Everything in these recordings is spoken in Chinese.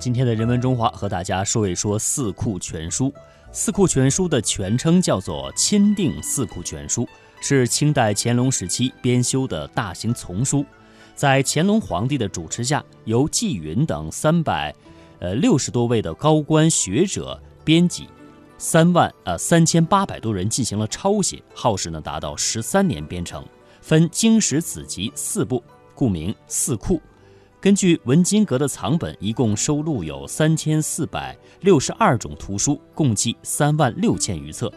今天的人文中华和大家说一说《四库全书》。《四库全书》的全称叫做《钦定四库全书》，是清代乾隆时期编修的大型丛书，在乾隆皇帝的主持下，由纪云等三百，呃六十多位的高官学者编辑，三万呃三千八百多人进行了抄写，耗时呢达到十三年编成，分经史子集四部，故名《四库》。根据文津阁的藏本，一共收录有三千四百六十二种图书，共计三万六千余册，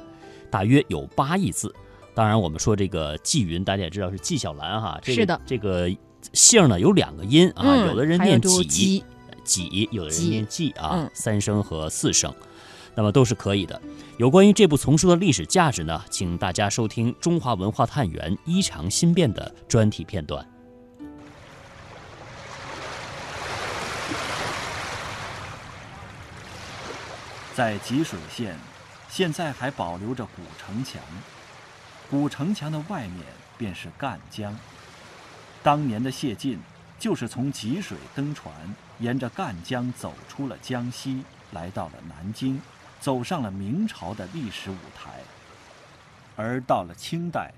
大约有八亿字。当然，我们说这个纪云，大家也知道是纪晓岚哈。是的。这个姓呢有两个音啊，有的人念纪，纪，有的人念纪啊，三声和四声，那么都是可以的。有关于这部丛书的历史价值呢，请大家收听《中华文化探源·衣裳新变》的专题片段。在吉水县，现在还保留着古城墙。古城墙的外面便是赣江。当年的谢晋，就是从吉水登船，沿着赣江走出了江西，来到了南京，走上了明朝的历史舞台。而到了清代，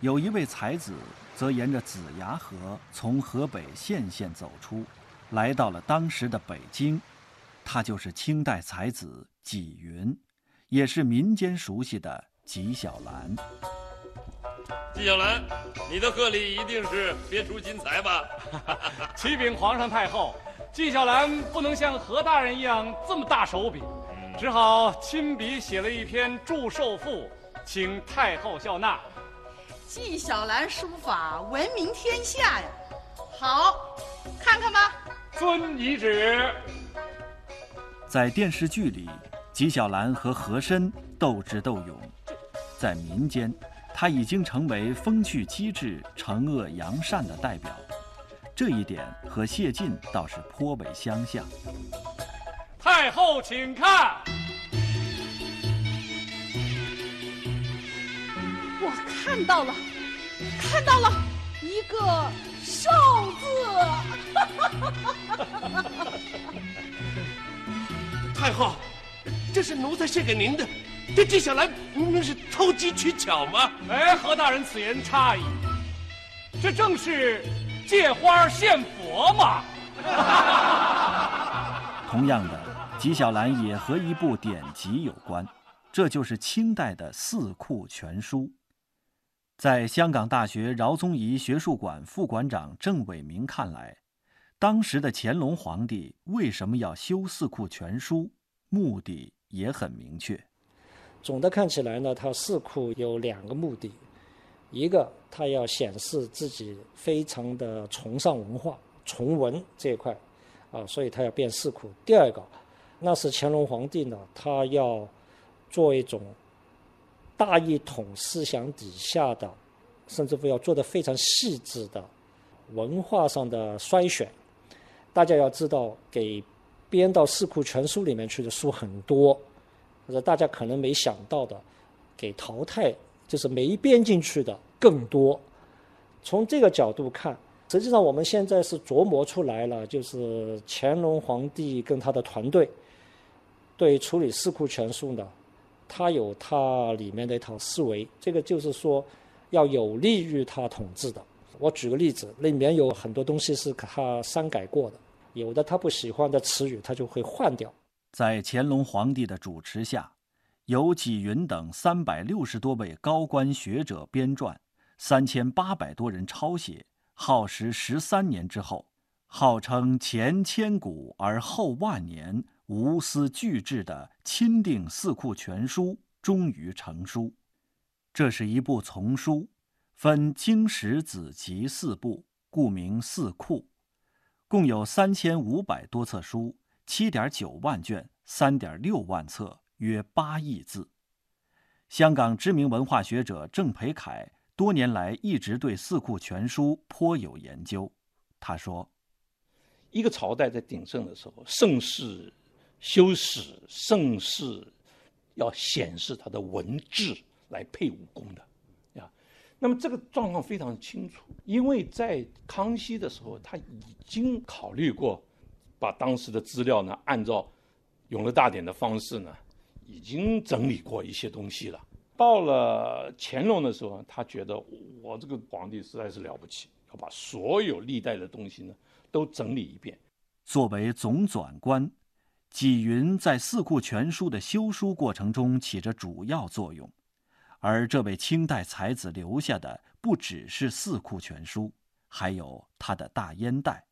有一位才子，则沿着子牙河从河北献县走出，来到了当时的北京。他就是清代才子纪云，也是民间熟悉的纪晓岚。纪晓岚，你的贺礼一定是别出心裁吧？启禀皇上太后，纪晓岚不能像何大人一样这么大手笔，只好亲笔写了一篇祝寿赋，请太后笑纳。纪晓岚书法闻名天下呀，好，看看吧。遵懿旨。在电视剧里，纪晓岚和和珅斗智斗勇；在民间，他已经成为风趣机智、惩恶扬善的代表。这一点和谢晋倒是颇为相像。太后，请看，我看到了，看到了一个“寿”字。太后，这是奴才献给您的。这纪晓岚明明是偷机取巧吗？哎，何大人此言差矣。这正是借花献佛嘛。同样的，纪晓岚也和一部典籍有关，这就是清代的《四库全书》。在香港大学饶宗颐学术馆副馆长郑伟明看来，当时的乾隆皇帝为什么要修《四库全书》？目的也很明确。总的看起来呢，它四库有两个目的：一个，它要显示自己非常的崇尚文化、崇文这一块，啊，所以它要变四库；第二个，那是乾隆皇帝呢，他要做一种大一统思想底下的，甚至乎要做的非常细致的文化上的筛选。大家要知道，给。编到《四库全书》里面去的书很多，或者大家可能没想到的，给淘汰就是没编进去的更多。从这个角度看，实际上我们现在是琢磨出来了，就是乾隆皇帝跟他的团队对处理《四库全书》呢，他有他里面的一套思维，这个就是说要有利于他统治的。我举个例子，里面有很多东西是他删改过的。有的他不喜欢的词语，他就会换掉。在乾隆皇帝的主持下，由纪云等三百六十多位高官学者编撰，三千八百多人抄写，耗时十三年之后，号称前千古而后万年，无私巨制的《钦定四库全书》终于成书。这是一部丛书，分经史子集四部，故名《四库》。共有三千五百多册书，七点九万卷，三点六万册，约八亿字。香港知名文化学者郑培凯多年来一直对《四库全书》颇有研究。他说：“一个朝代在鼎盛的时候，盛世修史，盛世要显示他的文治来配武功的。”那么这个状况非常清楚，因为在康熙的时候，他已经考虑过把当时的资料呢，按照《永乐大典》的方式呢，已经整理过一些东西了。到了乾隆的时候，他觉得我这个皇帝实在是了不起，要把所有历代的东西呢都整理一遍。作为总纂官，纪云在《四库全书》的修书过程中起着主要作用。而这位清代才子留下的不只是《四库全书》，还有他的大烟袋，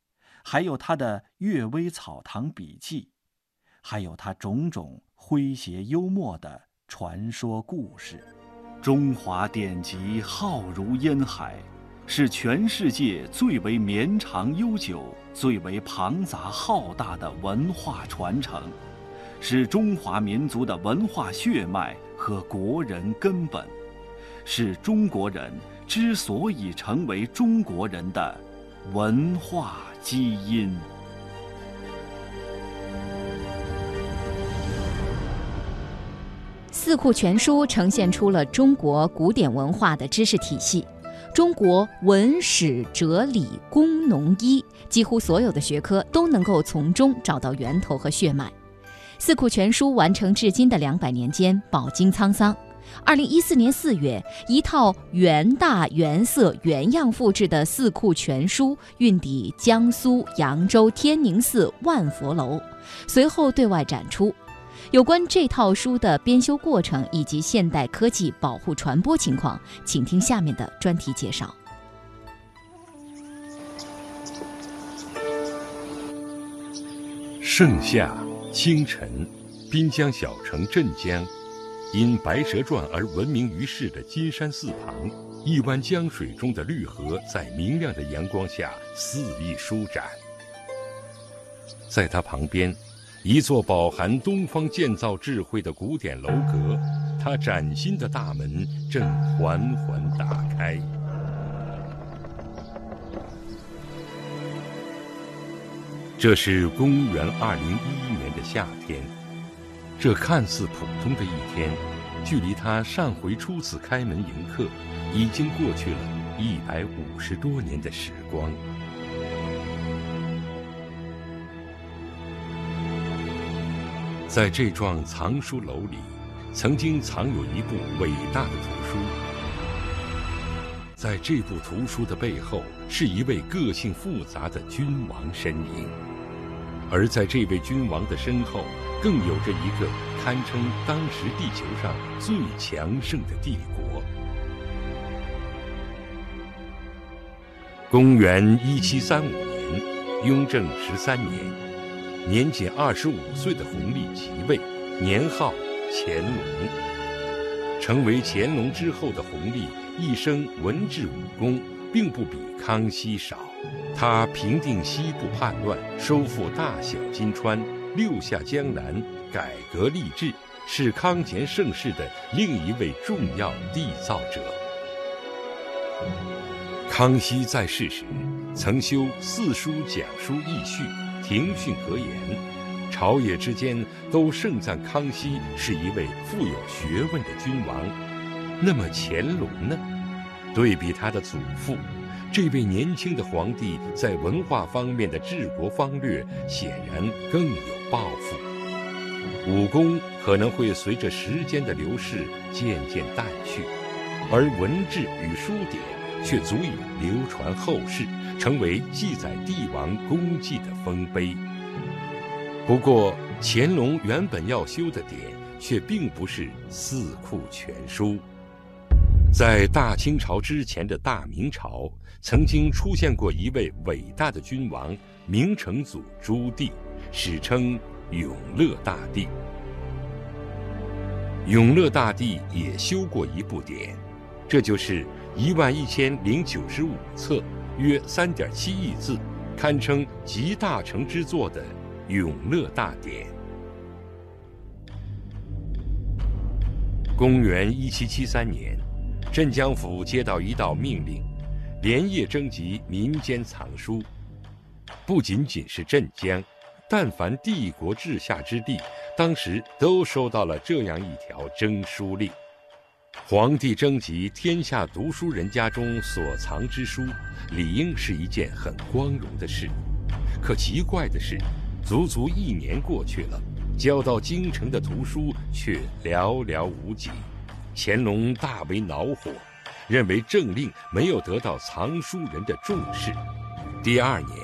还有他的《阅微草堂笔记》，还有他种种诙谐幽默的。传说故事，中华典籍浩如烟海，是全世界最为绵长悠久、最为庞杂浩大的文化传承，是中华民族的文化血脉和国人根本，是中国人之所以成为中国人的文化基因。《四库全书》呈现出了中国古典文化的知识体系，中国文史哲理工农医几乎所有的学科都能够从中找到源头和血脉。《四库全书》完成至今的两百年间，饱经沧桑。二零一四年四月，一套原大原色原样复制的《四库全书》运抵江苏扬州天宁寺万佛楼，随后对外展出。有关这套书的编修过程以及现代科技保护传播情况，请听下面的专题介绍。盛夏清晨，滨江小城镇江，因《白蛇传》而闻名于世的金山寺旁，一湾江水中的绿荷在明亮的阳光下肆意舒展，在它旁边。一座饱含东方建造智慧的古典楼阁，它崭新的大门正缓缓打开。这是公元二零一一年的夏天，这看似普通的一天，距离他上回初次开门迎客，已经过去了一百五十多年的时光。在这幢藏书楼里，曾经藏有一部伟大的图书。在这部图书的背后，是一位个性复杂的君王身影，而在这位君王的身后，更有着一个堪称当时地球上最强盛的帝国。公元一七三五年，雍正十三年。年仅二十五岁的弘历即位，年号乾隆。成为乾隆之后的弘历，一生文治武功并不比康熙少。他平定西部叛乱，收复大小金川，六下江南，改革吏治，是康乾盛世的另一位重要缔造者。康熙在世时，曾修《四书讲书义序》。庭训格言，朝野之间都盛赞康熙是一位富有学问的君王。那么乾隆呢？对比他的祖父，这位年轻的皇帝在文化方面的治国方略显然更有抱负。武功可能会随着时间的流逝渐渐淡去，而文治与书典却足以流传后世。成为记载帝王功绩的丰碑。不过，乾隆原本要修的典，却并不是《四库全书》。在大清朝之前的大明朝，曾经出现过一位伟大的君王——明成祖朱棣，史称永乐大帝。永乐大帝也修过一部典，这就是一万一千零九十五册。约三点七亿字，堪称集大成之作的《永乐大典》。公元一七七三年，镇江府接到一道命令，连夜征集民间藏书。不仅仅是镇江，但凡帝国治下之地，当时都收到了这样一条征书令。皇帝征集天下读书人家中所藏之书，理应是一件很光荣的事。可奇怪的是，足足一年过去了，交到京城的图书却寥寥无几。乾隆大为恼火，认为政令没有得到藏书人的重视。第二年，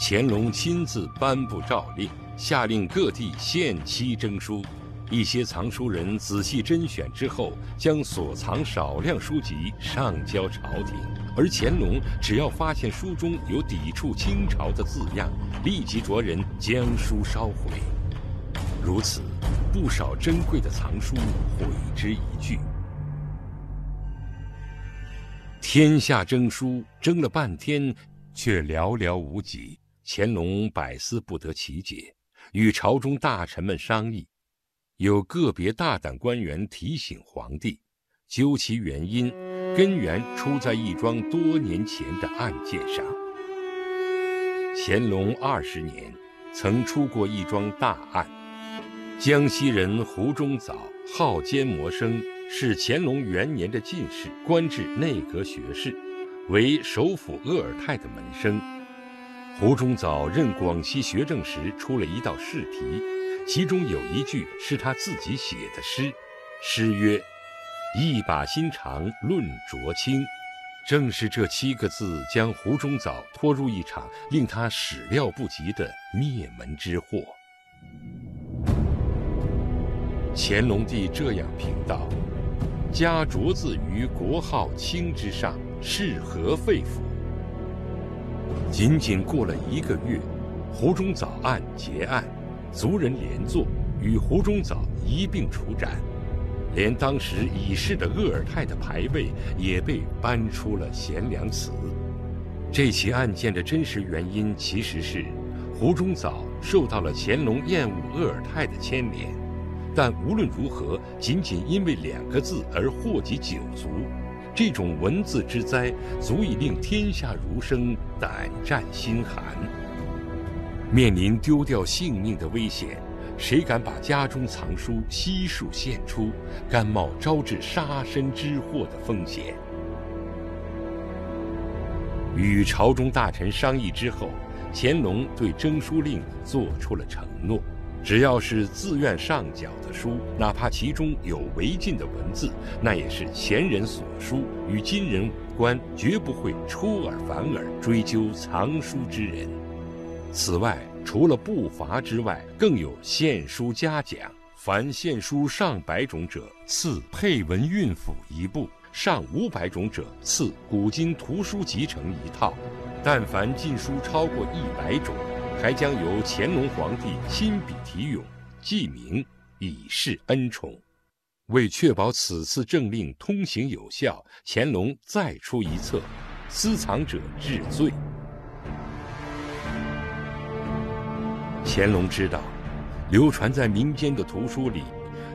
乾隆亲自颁布诏令，下令各地限期征书。一些藏书人仔细甄选之后，将所藏少量书籍上交朝廷，而乾隆只要发现书中有抵触清朝的字样，立即着人将书烧毁。如此，不少珍贵的藏书毁之一炬。天下征书征了半天，却寥寥无几。乾隆百思不得其解，与朝中大臣们商议。有个别大胆官员提醒皇帝，究其原因，根源出在一桩多年前的案件上。乾隆二十年，曾出过一桩大案。江西人胡中藻好奸谋生，是乾隆元年的进士，官至内阁学士，为首辅鄂尔泰的门生。胡中藻任广西学政时，出了一道试题。其中有一句是他自己写的诗，诗曰：“一把心肠论浊清。”正是这七个字，将胡中藻拖入一场令他始料不及的灭门之祸。乾隆帝这样评道：“加浊字于国号清之上，是何肺腑？”仅仅过了一个月，胡中藻案结案。族人连坐，与胡中藻一并处斩，连当时已逝的鄂尔泰的牌位也被搬出了贤良祠。这起案件的真实原因其实是，胡中藻受到了乾隆厌恶鄂尔泰的牵连，但无论如何，仅仅因为两个字而祸及九族，这种文字之灾足以令天下儒生胆战心寒。面临丢掉性命的危险，谁敢把家中藏书悉数献出，甘冒招致杀身之祸的风险？与朝中大臣商议之后，乾隆对征书令做出了承诺：只要是自愿上缴的书，哪怕其中有违禁的文字，那也是前人所书，与今人无关，绝不会出尔反尔追究藏书之人。此外，除了不罚之外，更有献书嘉奖。凡献书上百种者，赐配文韵府一部；上五百种者，赐古今图书集成一套。但凡禁书超过一百种，还将由乾隆皇帝亲笔题咏，记名以示恩宠。为确保此次政令通行有效，乾隆再出一策：私藏者治罪。乾隆知道，流传在民间的图书里，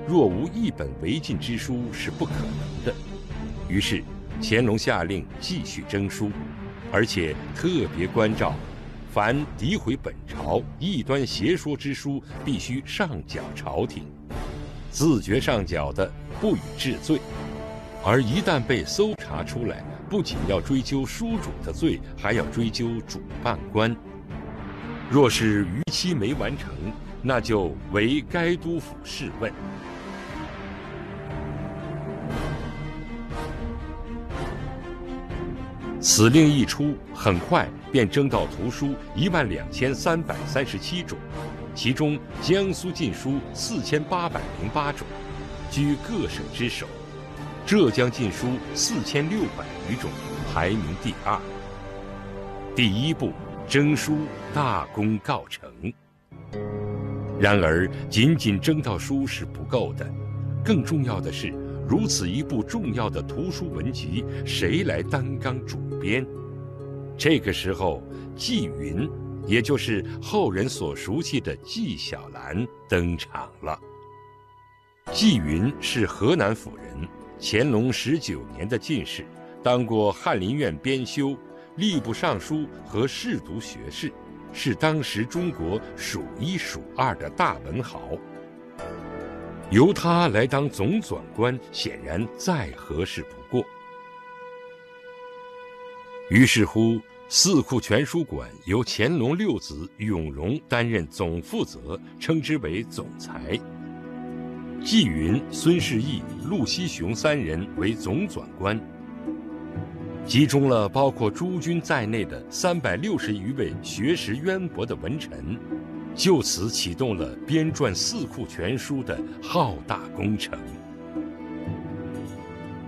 若无一本违禁之书是不可能的。于是，乾隆下令继续征书，而且特别关照：凡诋毁本朝、异端邪说之书，必须上缴朝廷；自觉上缴的，不予治罪；而一旦被搜查出来，不仅要追究书主的罪，还要追究主办官。若是逾期没完成，那就为该督府试问。此令一出，很快便征到图书一万两千三百三十七种，其中江苏禁书四千八百零八种，居各省之首；浙江禁书四千六百余种，排名第二。第一步。征书大功告成。然而，仅仅征到书是不够的，更重要的是，如此一部重要的图书文集，谁来担纲主编？这个时候，纪云，也就是后人所熟悉的纪晓岚登场了。纪云是河南府人，乾隆十九年的进士，当过翰林院编修。吏部尚书和侍读学士，是当时中国数一数二的大文豪。由他来当总纂官，显然再合适不过。于是乎，四库全书馆由乾隆六子永荣担任总负责，称之为总裁。纪云、孙世义、陆锡雄三人为总纂官，集中了包括诸君在内的三百六十余位学识渊博的文臣，就此启动了编撰四库全书的浩大工程。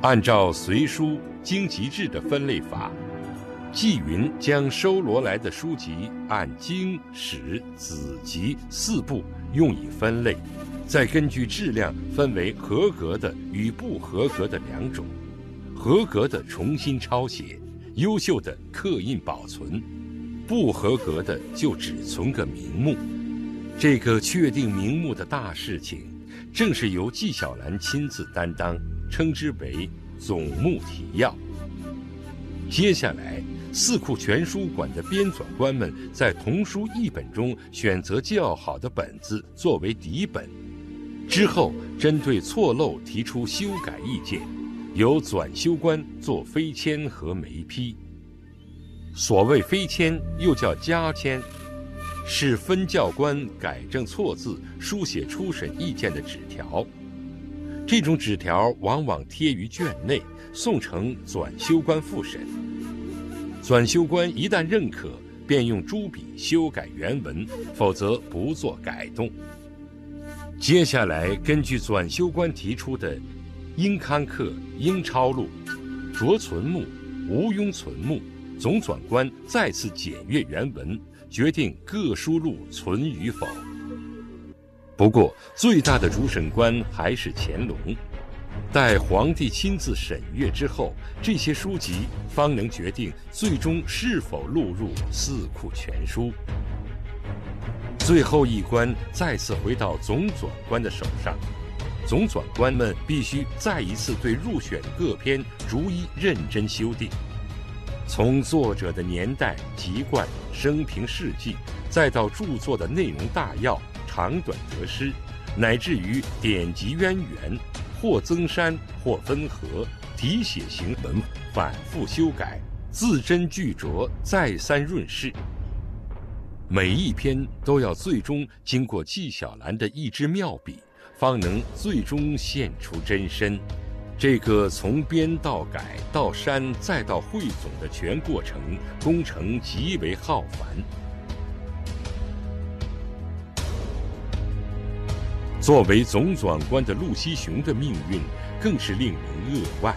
按照隋书经籍制的分类法。纪云将收罗来的书籍按经史子集四部用以分类，再根据质量分为合格的与不合格的两种。合格的重新抄写，优秀的刻印保存，不合格的就只存个名目。这个确定名目的大事情，正是由纪晓岚亲自担当，称之为总目提要。接下来。四库全书馆的编纂官们在童书译本中选择较好的本子作为底本，之后针对错漏提出修改意见，由纂修官做飞签和眉批。所谓飞签，又叫加签，是分教官改正错字、书写初审意见的纸条。这种纸条往往贴于卷内，送呈纂修官复审。纂修官一旦认可，便用朱笔修改原文，否则不做改动。接下来，根据纂修官提出的应刊刻、应抄录、着存目、无庸存目，总纂官再次检阅原文，决定各书录存与否。不过，最大的主审官还是乾隆。待皇帝亲自审阅之后，这些书籍方能决定最终是否录入四库全书。最后一关再次回到总纂官的手上，总纂官们必须再一次对入选各篇逐一认真修订，从作者的年代、籍贯、生平事迹，再到著作的内容大要、长短得失，乃至于典籍渊源。或增删，或分合，题写行文，反复修改，字斟句酌，再三润饰。每一篇都要最终经过纪晓岚的一支妙笔，方能最终现出真身。这个从编到改到删再到汇总的全过程，工程极为浩繁。作为总纂官的陆锡雄的命运，更是令人扼腕。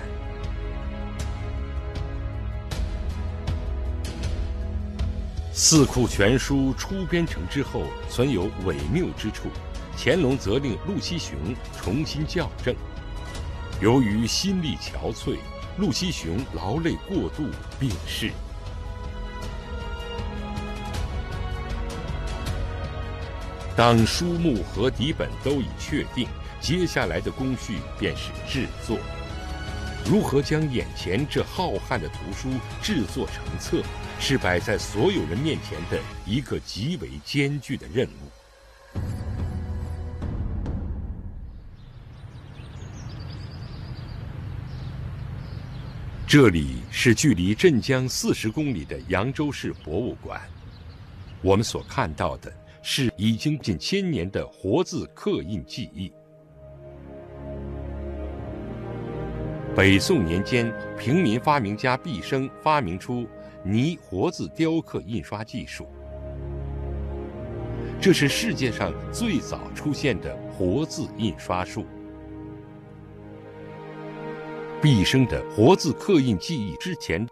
四库全书初编成之后，存有伪谬之处，乾隆责令陆锡雄重新校正。由于心力憔悴，陆锡雄劳累过度病逝。当书目和底本都已确定，接下来的工序便是制作。如何将眼前这浩瀚的图书制作成册，是摆在所有人面前的一个极为艰巨的任务。这里是距离镇江四十公里的扬州市博物馆，我们所看到的。是已经近千年的活字刻印技艺。北宋年间，平民发明家毕生发明出泥活字雕刻印刷技术，这是世界上最早出现的活字印刷术。毕生的活字刻印技艺之前，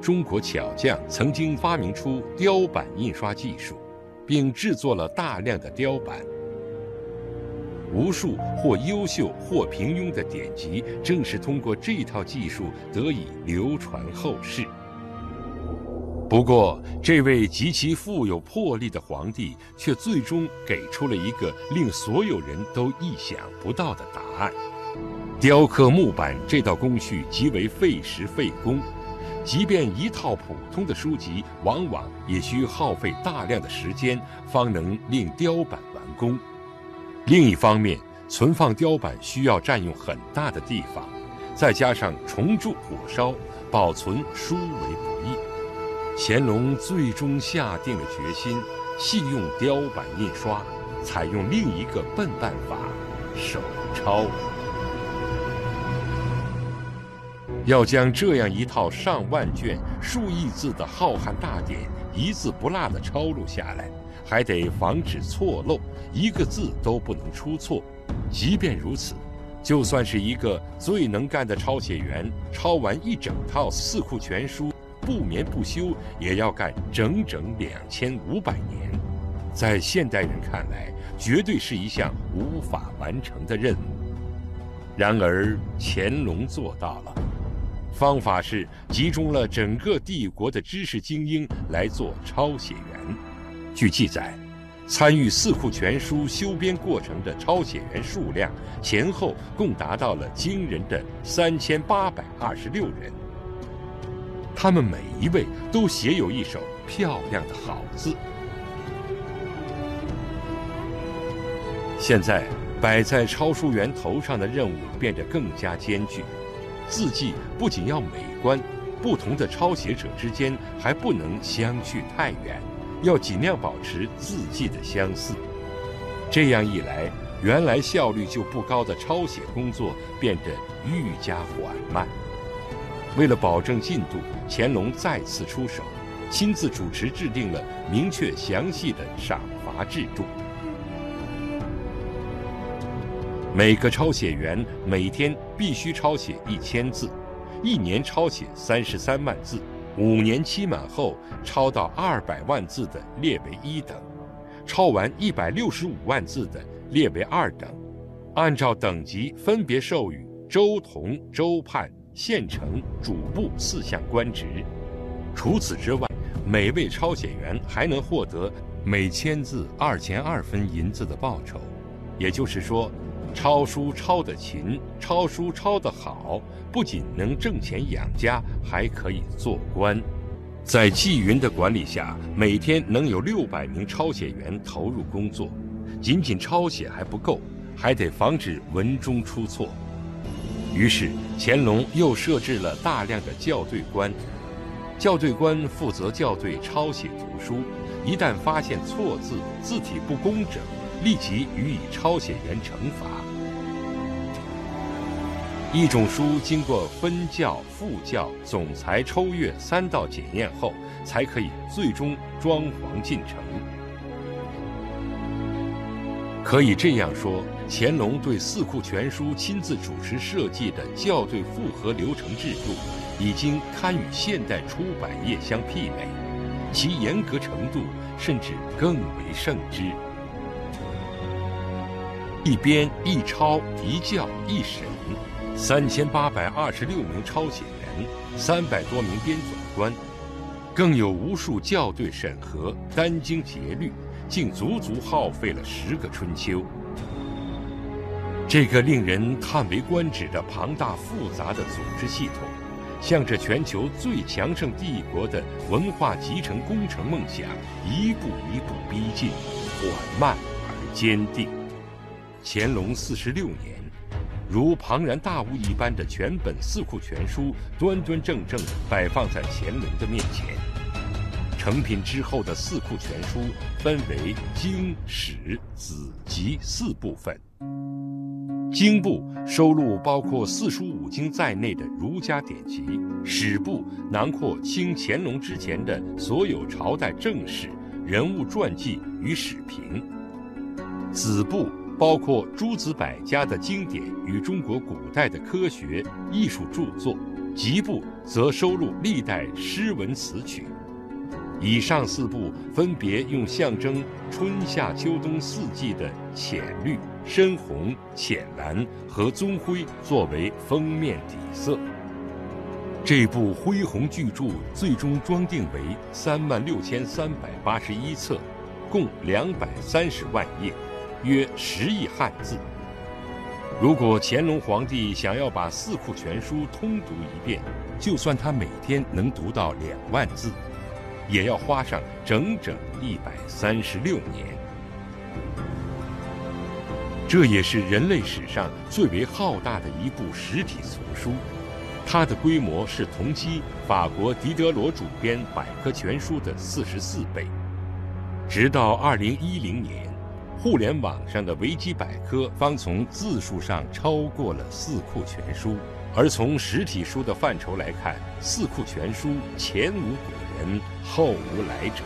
中国巧匠曾经发明出雕版印刷技术。并制作了大量的雕版，无数或优秀或平庸的典籍，正是通过这套技术得以流传后世。不过，这位极其富有魄力的皇帝，却最终给出了一个令所有人都意想不到的答案：雕刻木板这道工序极为费时费工。即便一套普通的书籍，往往也需耗费大量的时间，方能令雕版完工。另一方面，存放雕版需要占用很大的地方，再加上重铸火烧，保存殊为不易。乾隆最终下定了决心，弃用雕版印刷，采用另一个笨办法——手抄。要将这样一套上万卷、数亿字的浩瀚大典一字不落地抄录下来，还得防止错漏，一个字都不能出错。即便如此，就算是一个最能干的抄写员，抄完一整套《四库全书》，不眠不休，也要干整整两千五百年。在现代人看来，绝对是一项无法完成的任务。然而，乾隆做到了。方法是集中了整个帝国的知识精英来做抄写员。据记载，参与《四库全书》修编过程的抄写员数量前后共达到了惊人的三千八百二十六人。他们每一位都写有一手漂亮的好字。现在摆在抄书员头上的任务变得更加艰巨。字迹不仅要美观，不同的抄写者之间还不能相去太远，要尽量保持字迹的相似。这样一来，原来效率就不高的抄写工作变得愈加缓慢。为了保证进度，乾隆再次出手，亲自主持制定了明确详细的赏罚制度。每个抄写员每天必须抄写一千字，一年抄写三十三万字，五年期满后抄到二百万字的列为一等，抄完一百六十五万字的列为二等，按照等级分别授予州同、州判、县城、主簿四项官职。除此之外，每位抄写员还能获得每千字二钱二分银子的报酬，也就是说。抄书抄得勤，抄书抄得好，不仅能挣钱养家，还可以做官。在纪云的管理下，每天能有六百名抄写员投入工作。仅仅抄写还不够，还得防止文中出错。于是，乾隆又设置了大量的校对官。校对官负责校对抄写图书，一旦发现错字、字体不工整，立即予以抄写员惩罚。一种书经过分校、复校、总裁抽阅三道检验后，才可以最终装潢进城。可以这样说，乾隆对《四库全书》亲自主持设计的校对复核流程制度，已经堪与现代出版业相媲美，其严格程度甚至更为胜之。一编一抄一校一审。三千八百二十六名抄写员，三百多名编纂官，更有无数校对审核，殚精竭虑，竟足足耗费了十个春秋。这个令人叹为观止的庞大复杂的组织系统，向着全球最强盛帝国的文化集成工程梦想一步一步逼近，缓慢而坚定。乾隆四十六年。如庞然大物一般的全本《四库全书》端端正正摆放在乾隆的面前。成品之后的《四库全书》分为经、史、子集四部分。经部收录包括四书五经在内的儒家典籍，史部囊括清乾隆之前的所有朝代正史、人物传记与史评，子部。包括诸子百家的经典与中国古代的科学艺术著作，集部则收录历代诗文词曲。以上四部分别用象征春夏秋冬四季的浅绿、深红、浅蓝和棕灰作为封面底色。这部恢宏巨著最终装订为三万六千三百八十一册，共两百三十万页。约十亿汉字。如果乾隆皇帝想要把《四库全书》通读一遍，就算他每天能读到两万字，也要花上整整一百三十六年。这也是人类史上最为浩大的一部实体丛书，它的规模是同期法国狄德罗主编百科全书的四十四倍。直到二零一零年，互联网上的维基百科方从字数上超过了《四库全书》，而从实体书的范畴来看，《四库全书》前无古人，后无来者。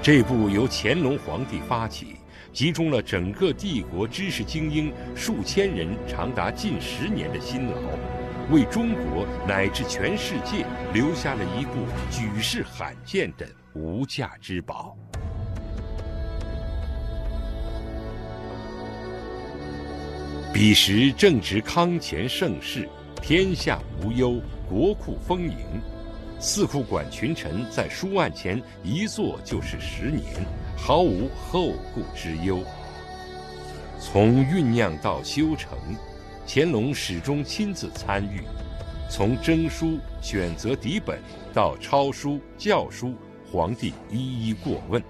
这部由乾隆皇帝发起。集中了整个帝国知识精英数千人长达近十年的辛劳，为中国乃至全世界留下了一部举世罕见的无价之宝。彼时正值康乾盛世，天下无忧，国库丰盈，四库馆群臣在书案前一坐就是十年。毫无后顾之忧。从酝酿到修成，乾隆始终亲自参与；从征书、选择底本到抄书、校书，皇帝一一过问，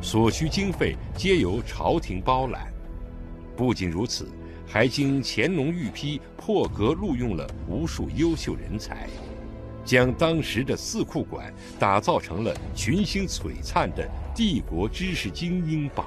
所需经费皆由朝廷包揽。不仅如此，还经乾隆御批，破格录用了无数优秀人才。将当时的四库馆打造成了群星璀璨的帝国知识精英榜。